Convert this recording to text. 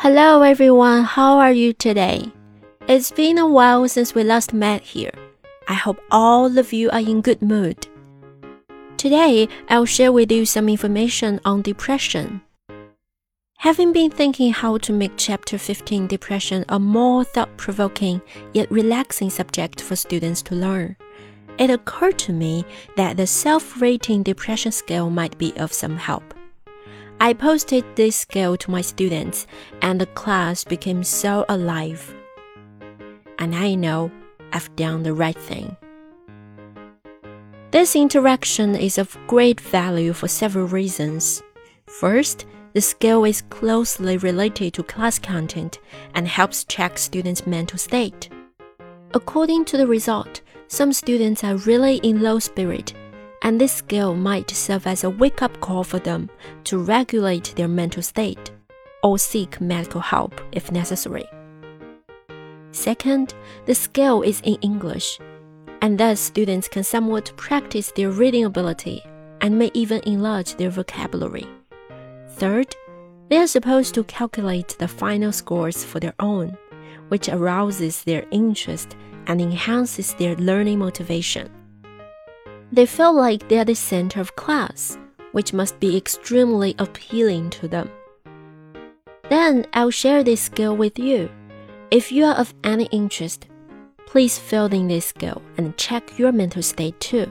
Hello everyone, how are you today? It's been a while since we last met here. I hope all of you are in good mood. Today, I'll share with you some information on depression. Having been thinking how to make chapter 15 depression a more thought provoking yet relaxing subject for students to learn, it occurred to me that the self rating depression scale might be of some help. I posted this scale to my students, and the class became so alive. And I know I've done the right thing. This interaction is of great value for several reasons. First, the scale is closely related to class content and helps check students' mental state. According to the result, some students are really in low spirit and this skill might serve as a wake up call for them to regulate their mental state or seek medical help if necessary. Second, the skill is in English, and thus students can somewhat practice their reading ability and may even enlarge their vocabulary. Third, they are supposed to calculate the final scores for their own, which arouses their interest and enhances their learning motivation. They feel like they are the center of class, which must be extremely appealing to them. Then I'll share this skill with you. If you are of any interest, please fill in this skill and check your mental state too.